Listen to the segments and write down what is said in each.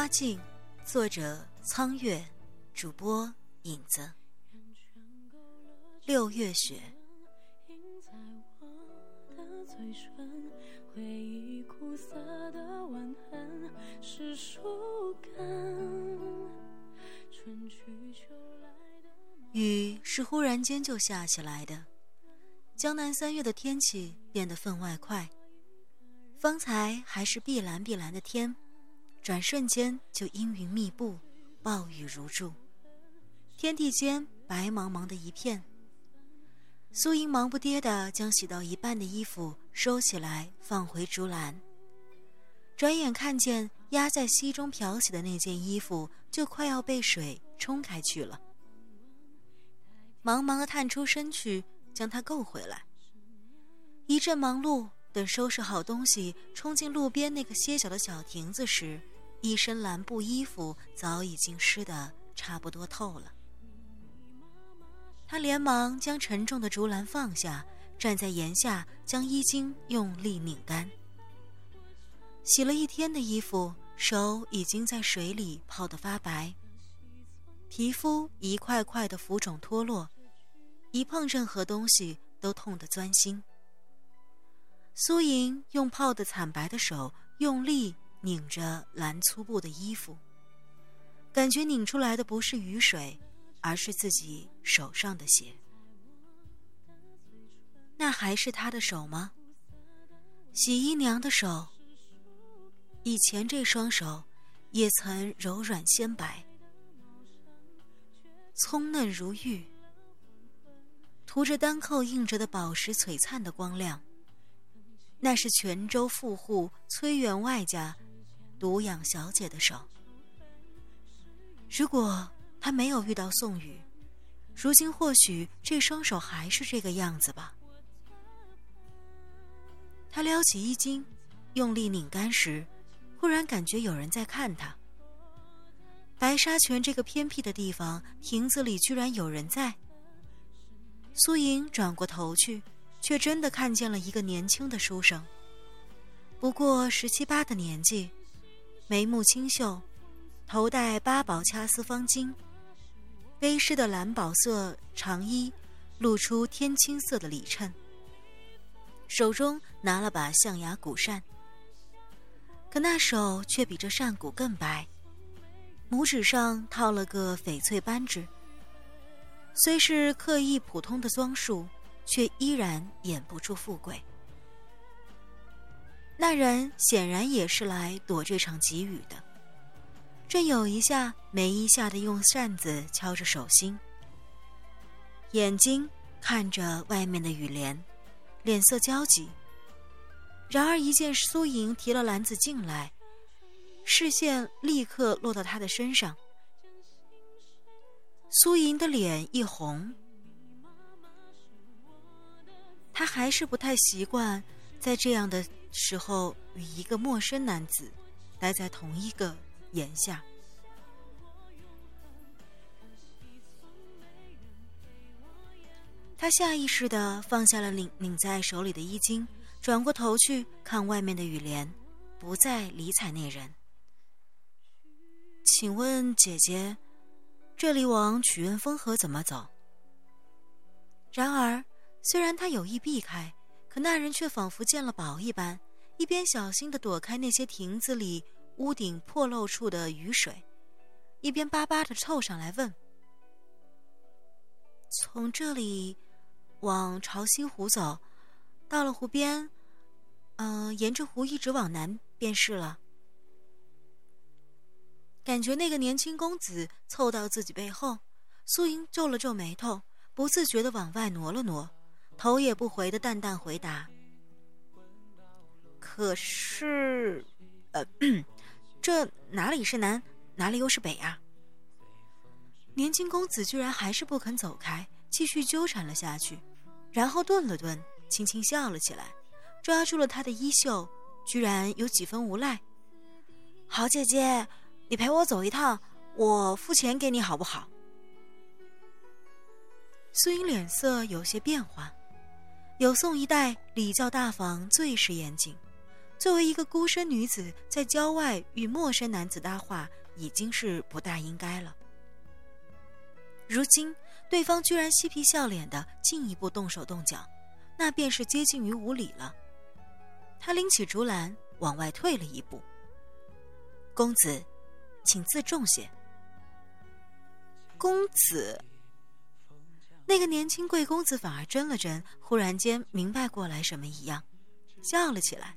花镜，作者苍月，主播影子。六月雪。雨是忽然间就下起来的，江南三月的天气变得分外快。方才还是碧蓝碧蓝的天，转瞬间就阴云密布，暴雨如注，天地间白茫茫的一片。苏莹忙不迭地将洗到一半的衣服收起来，放回竹篮。转眼看见压在溪中漂洗的那件衣服，就快要被水冲开去了。忙忙的探出身去，将它够回来。一阵忙碌。等收拾好东西，冲进路边那个歇脚的小亭子时，一身蓝布衣服早已经湿得差不多透了。他连忙将沉重的竹篮放下，站在檐下，将衣襟用力拧干。洗了一天的衣服，手已经在水里泡得发白，皮肤一块块的浮肿脱落，一碰任何东西都痛得钻心。苏莹用泡得惨白的手用力拧着蓝粗布的衣服，感觉拧出来的不是雨水，而是自己手上的血。那还是他的手吗？洗衣娘的手。以前这双手也曾柔软纤白，葱嫩如玉，涂着单扣印着的宝石璀璨的光亮。那是泉州富户崔员外家独养小姐的手。如果他没有遇到宋雨，如今或许这双手还是这个样子吧。他撩起衣襟，用力拧干时，忽然感觉有人在看他。白沙泉这个偏僻的地方，亭子里居然有人在。苏莹转过头去。却真的看见了一个年轻的书生，不过十七八的年纪，眉目清秀，头戴八宝掐丝方巾，背湿的蓝宝色长衣露出天青色的里衬，手中拿了把象牙古扇，可那手却比这扇骨更白，拇指上套了个翡翠扳指，虽是刻意普通的装束。却依然掩不住富贵。那人显然也是来躲这场急雨的，正有一下没一下的用扇子敲着手心，眼睛看着外面的雨帘，脸色焦急。然而一见苏莹提了篮子进来，视线立刻落到他的身上，苏莹的脸一红。他还是不太习惯在这样的时候与一个陌生男子待在同一个檐下。他下意识的放下了拧拧在手里的衣襟，转过头去看外面的雨帘，不再理睬那人。请问姐姐，这里往曲院风河怎么走？然而。虽然他有意避开，可那人却仿佛见了宝一般，一边小心的躲开那些亭子里屋顶破漏处的雨水，一边巴巴的凑上来问：“从这里往潮汐湖走，到了湖边，嗯，沿着湖一直往南便是了。”感觉那个年轻公子凑到自己背后，苏莹皱了皱眉头，不自觉的往外挪了挪。头也不回的淡淡回答：“可是，呃，这哪里是南，哪里又是北啊？”年轻公子居然还是不肯走开，继续纠缠了下去，然后顿了顿，轻轻笑了起来，抓住了他的衣袖，居然有几分无赖。“好姐姐，你陪我走一趟，我付钱给你好不好？”苏英脸色有些变化。有宋一代礼教大方，最是严谨，作为一个孤身女子，在郊外与陌生男子搭话，已经是不大应该了。如今对方居然嬉皮笑脸的进一步动手动脚，那便是接近于无礼了。他拎起竹篮往外退了一步。公子，请自重些。公子，那个年轻贵公子反而怔了怔，忽然间明白过来什么一样，笑了起来。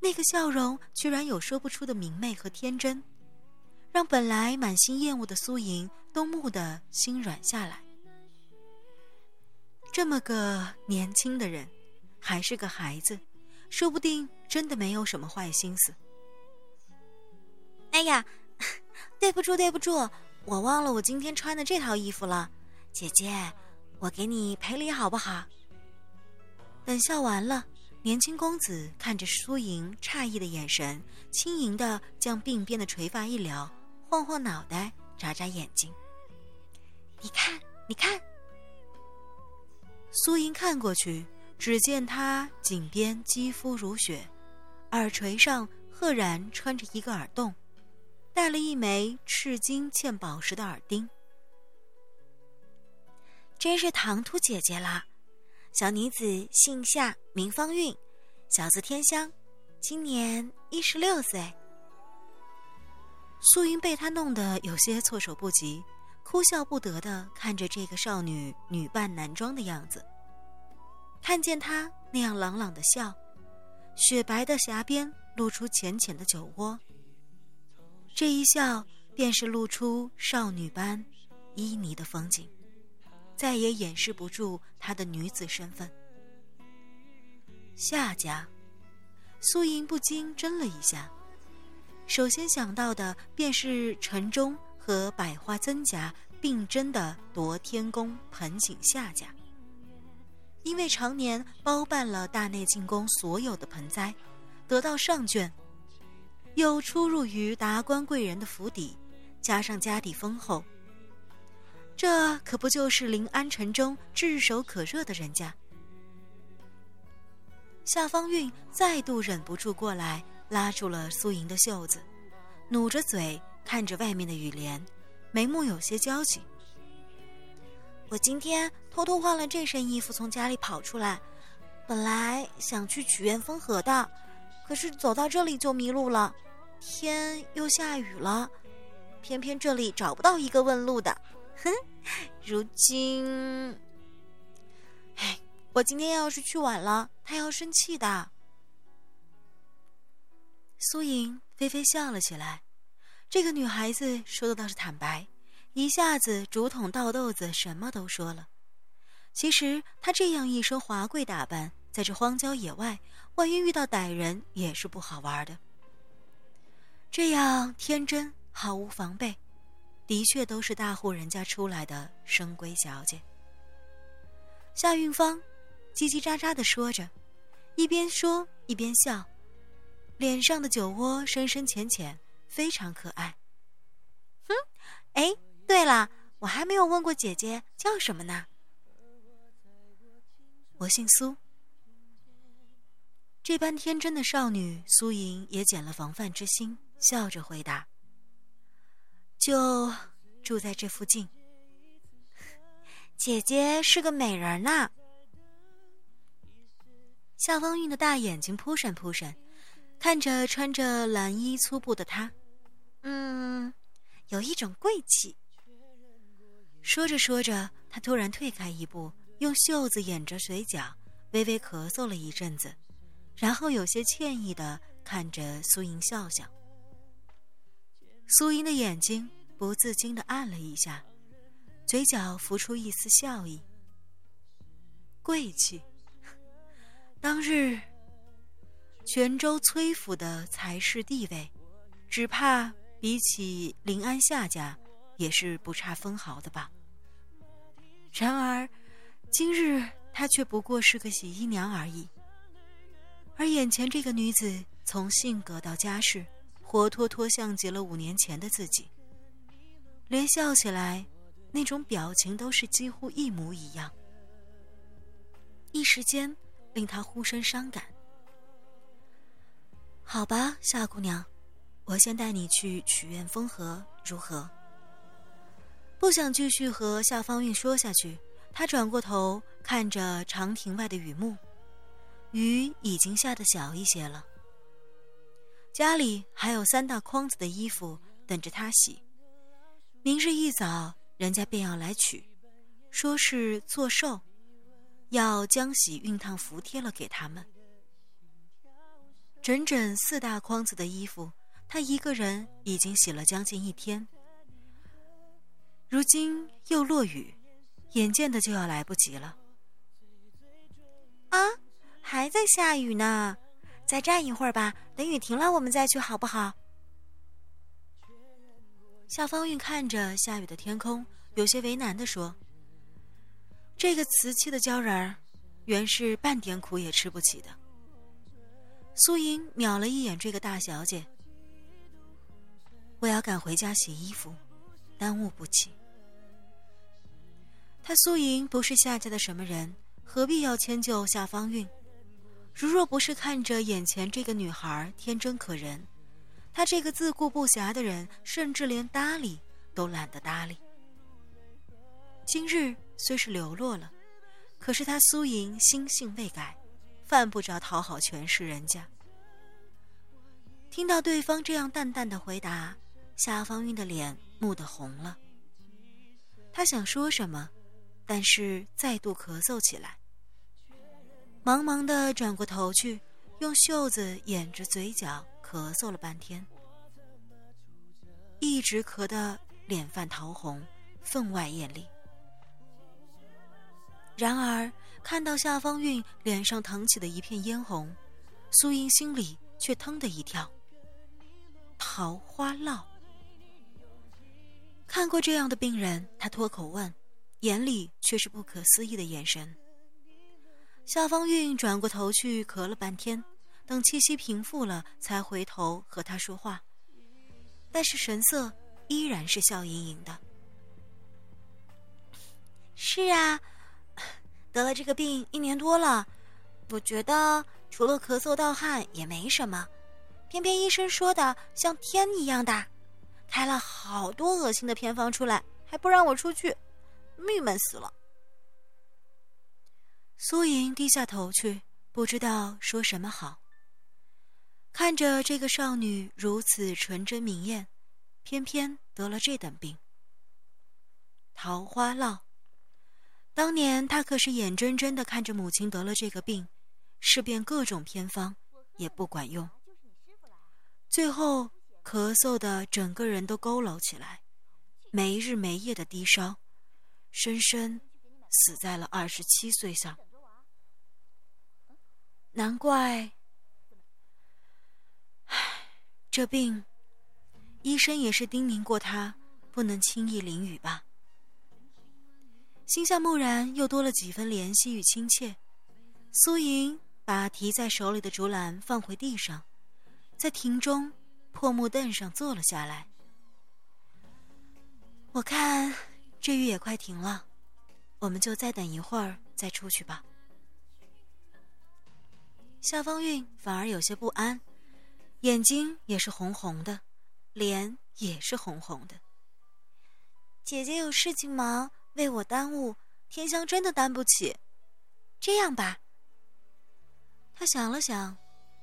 那个笑容居然有说不出的明媚和天真，让本来满心厌恶的苏莹都蓦地心软下来。这么个年轻的人，还是个孩子，说不定真的没有什么坏心思。哎呀，对不住，对不住，我忘了我今天穿的这套衣服了，姐姐，我给你赔礼好不好？等笑完了。年轻公子看着苏莹诧异的眼神，轻盈的将鬓边的垂发一撩，晃晃脑袋，眨眨眼睛。你看，你看。苏莹看过去，只见他颈边肌肤如雪，耳垂上赫然穿着一个耳洞，戴了一枚赤金嵌宝石的耳钉。真是唐突姐姐啦！小女子姓夏，名芳韵，小字天香，今年一十六岁。素云被他弄得有些措手不及，哭笑不得的看着这个少女女扮男装的样子。看见她那样朗朗的笑，雪白的颊边露出浅浅的酒窝，这一笑便是露出少女般旖旎的风景。再也掩饰不住她的女子身份。夏家，苏莹不禁怔了一下，首先想到的便是城中和百花曾家并争的夺天宫盆景夏家。因为常年包办了大内进宫所有的盆栽，得到上卷，又出入于达官贵人的府邸，加上家底丰厚。这可不就是临安城中炙手可热的人家？夏方韵再度忍不住过来，拉住了苏莹的袖子，努着嘴看着外面的雨帘，眉目有些焦急。我今天偷偷换了这身衣服从家里跑出来，本来想去曲院风荷的，可是走到这里就迷路了，天又下雨了，偏偏这里找不到一个问路的。哼，如今，哎，我今天要是去晚了，他要生气的。苏莹菲菲笑了起来，这个女孩子说的倒是坦白，一下子竹筒倒豆子，什么都说了。其实她这样一身华贵打扮，在这荒郊野外，万一遇到歹人，也是不好玩的。这样天真，毫无防备。的确都是大户人家出来的深闺小姐。夏运芳叽叽喳喳的说着，一边说一边笑，脸上的酒窝深深浅浅，非常可爱。哼，哎，对了，我还没有问过姐姐叫什么呢。我姓苏。这般天真的少女，苏莹也减了防范之心，笑着回答。就住在这附近。姐姐是个美人呐。夏方韵的大眼睛扑闪扑闪，看着穿着蓝衣粗布的她，嗯，有一种贵气。说着说着，她突然退开一步，用袖子掩着嘴角，微微咳嗽了一阵子，然后有些歉意的看着苏莹笑笑。苏莹的眼睛不自禁的暗了一下，嘴角浮出一丝笑意。贵气，当日泉州崔府的财势地位，只怕比起临安夏家，也是不差分毫的吧。然而，今日她却不过是个洗衣娘而已，而眼前这个女子，从性格到家世。活脱脱像极了五年前的自己，连笑起来那种表情都是几乎一模一样，一时间令他忽生伤感。好吧，夏姑娘，我先带你去曲苑风荷，如何？”不想继续和夏方韵说下去，他转过头看着长亭外的雨幕，雨已经下得小一些了。家里还有三大筐子的衣服等着他洗，明日一早人家便要来取，说是做寿，要将洗熨烫服帖了给他们。整整四大筐子的衣服，他一个人已经洗了将近一天。如今又落雨，眼见的就要来不及了。啊，还在下雨呢。再站一会儿吧，等雨停了我们再去，好不好？夏方韵看着下雨的天空，有些为难的说：“这个瓷器的鲛人儿，原是半点苦也吃不起的。”苏莹瞄了一眼这个大小姐，我要赶回家洗衣服，耽误不起。她苏莹不是夏家的什么人，何必要迁就夏方韵？如若不是看着眼前这个女孩天真可人，他这个自顾不暇的人，甚至连搭理都懒得搭理。今日虽是流落了，可是他苏莹心性未改，犯不着讨好权势人家。听到对方这样淡淡的回答，夏方韵的脸蓦地红了。他想说什么，但是再度咳嗽起来。忙忙的转过头去，用袖子掩着嘴角，咳嗽了半天，一直咳得脸泛桃红，分外艳丽。然而看到夏方韵脸上腾起的一片嫣红，苏英心里却腾的一跳。桃花烙。看过这样的病人，他脱口问，眼里却是不可思议的眼神。夏方韵转过头去，咳了半天，等气息平复了，才回头和他说话，但是神色依然是笑盈盈的。是啊，得了这个病一年多了，我觉得除了咳嗽盗汗也没什么，偏偏医生说的像天一样大，开了好多恶心的偏方出来，还不让我出去，郁闷死了。苏莹低下头去，不知道说什么好。看着这个少女如此纯真明艳，偏偏得了这等病。桃花烙，当年她可是眼睁睁的看着母亲得了这个病，试遍各种偏方也不管用，最后咳嗽的整个人都佝偻起来，没日没夜的低烧，深深死在了二十七岁上。难怪，唉，这病，医生也是叮咛过他不能轻易淋雨吧。心下蓦然又多了几分怜惜与亲切。苏莹把提在手里的竹篮放回地上，在亭中破木凳上坐了下来。我看这雨也快停了，我们就再等一会儿再出去吧。夏方韵反而有些不安，眼睛也是红红的，脸也是红红的。姐姐有事情忙，为我耽误，天香真的担不起。这样吧，他想了想，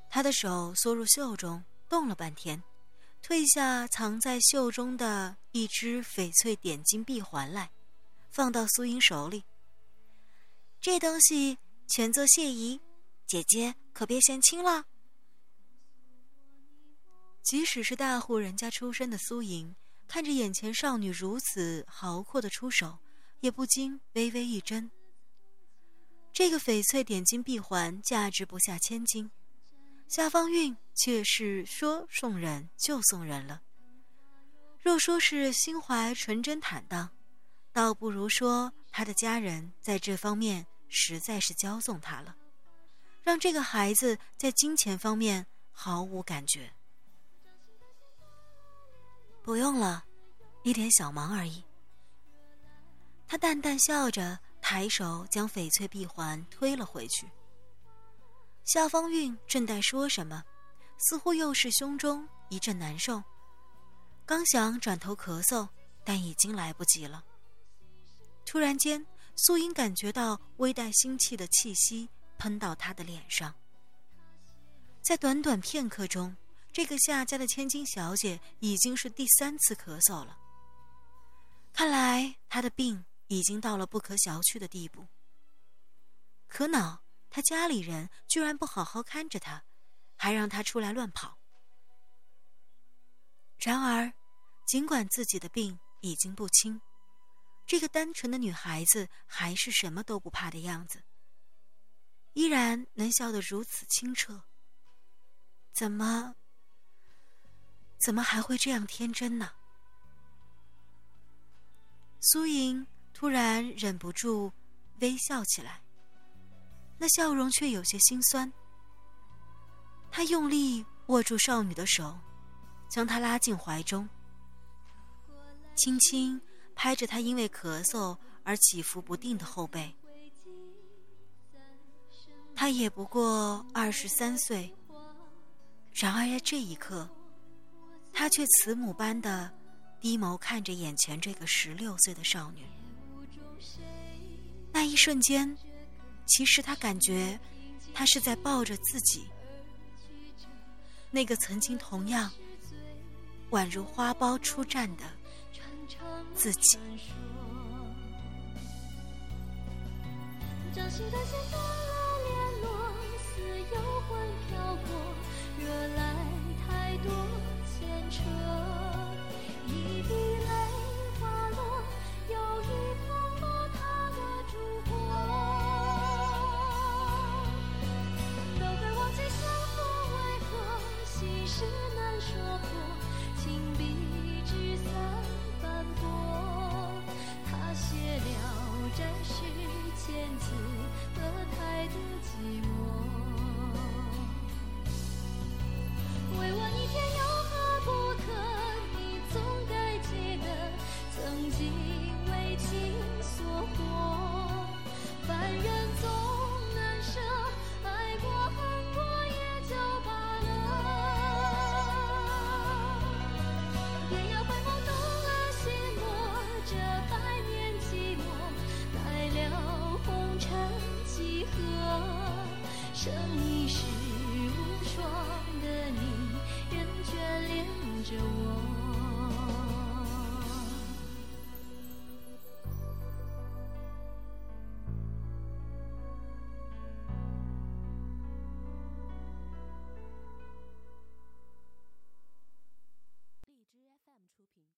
他的手缩入袖中，动了半天，褪下藏在袖中的一只翡翠点金臂环来，放到苏英手里。这东西全做谢仪，姐姐。可别嫌轻了。即使是大户人家出身的苏莹，看着眼前少女如此豪阔的出手，也不禁微微一怔。这个翡翠点金闭环价值不下千金，夏方韵却是说送人就送人了。若说是心怀纯真坦荡，倒不如说他的家人在这方面实在是骄纵他了。让这个孩子在金钱方面毫无感觉。不用了，一点小忙而已。他淡淡笑着，抬手将翡翠闭环推了回去。夏方韵正待说什么，似乎又是胸中一阵难受，刚想转头咳嗽，但已经来不及了。突然间，素英感觉到微带腥气的气息喷到她的脸上。在短短片刻中，这个夏家的千金小姐已经是第三次咳嗽了。看来她的病已经到了不可小觑的地步。可恼她家里人居然不好好看着她，还让她出来乱跑。然而，尽管自己的病已经不轻。这个单纯的女孩子还是什么都不怕的样子，依然能笑得如此清澈。怎么，怎么还会这样天真呢？苏莹突然忍不住微笑起来，那笑容却有些心酸。她用力握住少女的手，将她拉进怀中，轻轻。拍着她因为咳嗽而起伏不定的后背，他也不过二十三岁，然而在这一刻，他却慈母般的低眸看着眼前这个十六岁的少女。那一瞬间，其实他感觉他是在抱着自己，那个曾经同样宛如花苞初绽的。自己。掌心的多牵扯。